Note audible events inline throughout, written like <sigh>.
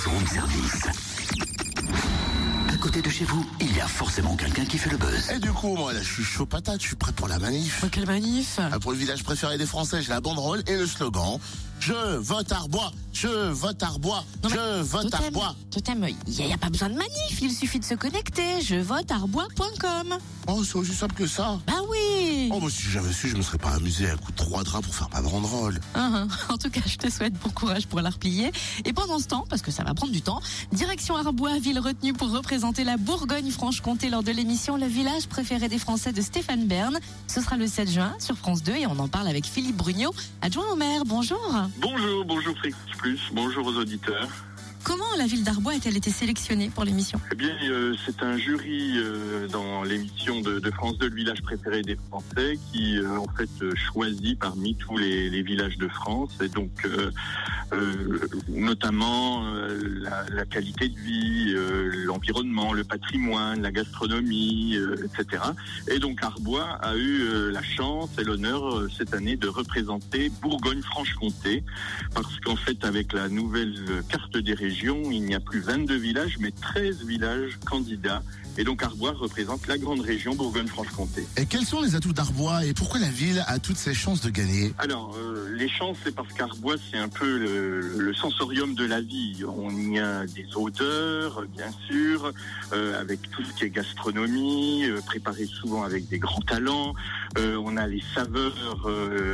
Buzz Room Service. À côté de chez vous, il y a forcément quelqu'un qui fait le buzz. Et du coup, moi, là, je suis chaud patate, je suis prêt pour la manif. quelle manif Ah, Pour le village préféré des Français, j'ai la banderole et le slogan. Je vote Arbois, je vote Arbois, Non, mais je vote Totem, Arbois. Totem, il n'y a, pas besoin de manif, il suffit de se connecter. Je vote arbois.com. Oh, c'est aussi simple que ça. Bah oui Oh, bah, si j'avais su, je me serais pas amusé à coup de trois draps pour faire ma banderole. Uhum. <laughs> En tout cas, je te souhaite bon courage pour la replier. Et pendant ce temps, parce que ça va prendre du temps, direction Arbois, ville retenue pour représenter la Bourgogne-Franche-Comté lors de l'émission Le village préféré des Français de Stéphane Bern. Ce sera le 7 juin sur France 2 et on en parle avec Philippe Brugnot, adjoint au maire. Bonjour. Bonjour, bonjour Fréquence Plus, bonjour aux auditeurs. Comment la ville d'Arbois a-t-elle été sélectionnée pour l'émission? Eh bien, euh, c'est un jury euh, dans l'émission de, de France 2, le village préféré des Français, qui euh, en fait choisit parmi tous les, villages de France, et donc notamment la, la qualité de vie, l'environnement, le patrimoine, la gastronomie, etc. Et donc Arbois a eu la chance et l'honneur cette année de représenter Bourgogne-Franche-Comté, parce qu'en fait, avec la nouvelle carte des régions, il n'y a plus 22 villages, mais 13 villages candidats. Et donc Arbois représente la grande région Bourgogne-Franche-Comté. Et quels sont les atouts d'Arbois et pourquoi la ville a toutes ses chances de gagner? Alors, euh, les chances, c'est parce qu'Arbois, c'est un peu le, le sensorium de la vie. On y a des odeurs, bien sûr, euh, avec tout ce qui est gastronomie, euh, préparé souvent avec des grands talents. Euh, on a les saveurs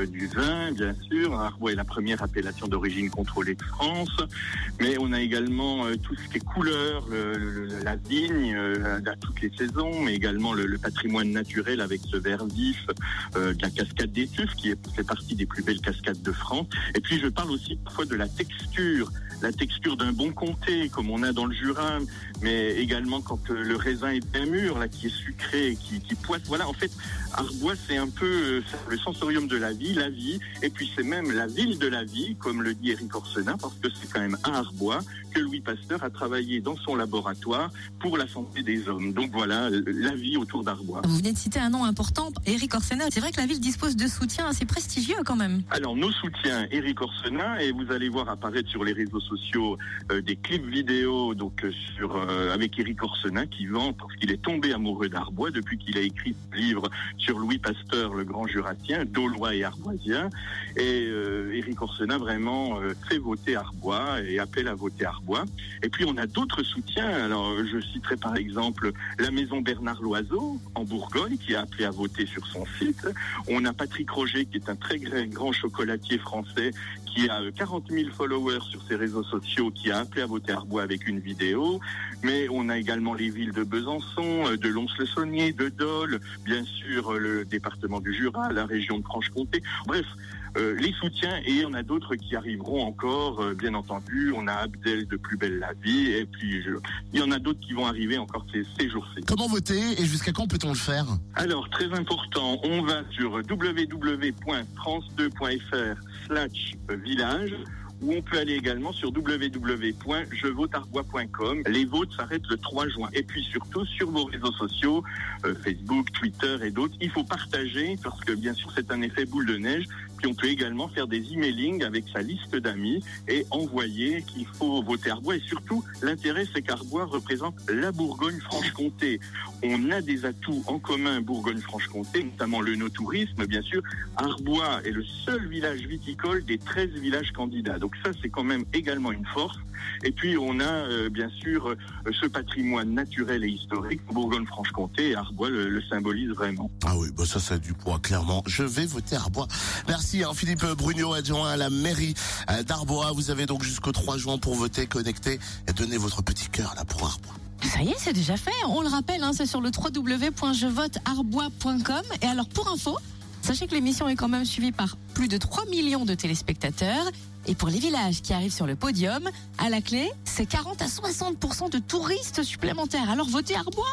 du vin, bien sûr. Arbois est la première appellation d'origine contrôlée de France. Mais on a également euh, tout ce qui est couleur, le- le- la vigne euh, à toutes les saisons, mais également le, patrimoine naturel avec ce vert vif euh, de la cascade des Tuffes, qui fait partie des plus belles cascades de France. Et puis je parle aussi parfois de la texture, la texture d'un bon comté, comme on a dans le Jura, mais également quand euh, le raisin est bien mûr, là, qui est sucré, qui, qui poisse. Voilà, en fait, Arbois, c'est un peu euh, le sensorium de la vie, la vie, et puis c'est même la ville de la vie, comme le dit Éric Orsenin, parce que c'est quand même à Arbois que Louis Pasteur a travaillé dans son laboratoire pour la santé des hommes. Donc voilà, la vie autour d'Arbois. Vous venez de citer un nom important, Éric Orsena. C'est vrai que la ville dispose de soutiens assez prestigieux quand même. Alors, nos soutiens, Eric Orsenin, et vous allez voir apparaître sur les réseaux sociaux euh, des clips vidéo donc euh, sur euh, avec Eric Orsenin qui vend parce qu'il est tombé amoureux d'Arbois depuis qu'il a écrit ce livre sur Louis Pasteur, le grand jurassien, Daulois et Arboisien. Et euh, Eric Orsenin vraiment euh, fait voter Arbois et appelle à voter Arbois. Et puis on a d'autres soutiens. Alors euh, je citerai par exemple la maison Bernard Loiseau en Bourgogne qui a appelé à voter sur son site. On a Patrick Roger qui est un très gra- grand chocolatier français qui a euh, 40 000 followers sur ses réseaux sociaux qui a appelé à voter Arbois avec une vidéo. Mais on a également les villes de Besançon, euh, de Lons-le-Saunier, de Dole, bien sûr euh, le département du Jura, la région de Franche-Comté. Bref, euh, les soutiens et on a d'autres qui arriveront encore, euh, bien entendu. On a Abdel de Plus Belle la Vie et puis je- il y en a d'autres qui vont arriver encore ces, ces jours-ci. Comment voter et jusqu'à quand peut-on le faire? Alors, très important, on va sur www.france2.fr slash village ou on peut aller également sur www.jevotearbois.com. Les votes s'arrêtent le 3 juin. Et puis surtout, sur vos réseaux sociaux, euh, Facebook, Twitter et d'autres, il faut partager parce que bien sûr, c'est un effet boule de neige. Puis on peut également faire des emailing avec sa liste d'amis et envoyer qu'il faut voter Arbois. Et surtout, l'intérêt, c'est qu'Arbois représente la Bourgogne-Franche-Comté. On a des atouts en commun Bourgogne-Franche-Comté, notamment le no-tourisme, bien sûr. Arbois est le seul village viticole des 13 villages candidats. Ça, c'est quand même également une force. Et puis, on a euh, bien sûr euh, ce patrimoine naturel et historique. Bourgogne-Franche-Comté et Arbois le, le symbolise vraiment. Ah oui, bah ça, ça a du poids, clairement. Je vais voter Arbois. Merci, hein, Philippe Brugnot, adjoint à la mairie euh, d'Arbois. Vous avez donc jusqu'au 3 juin pour voter, connecter et donner votre petit cœur là pour Arbois. Ça y est, c'est déjà fait. On le rappelle, hein, c'est sur le www.jevotearbois.com. Et alors, pour info, sachez que l'émission est quand même suivie par plus de 3 millions de téléspectateurs. Et pour les villages qui arrivent sur le podium, à la clé, c'est 40 à 60% de touristes supplémentaires. Alors votez Arbois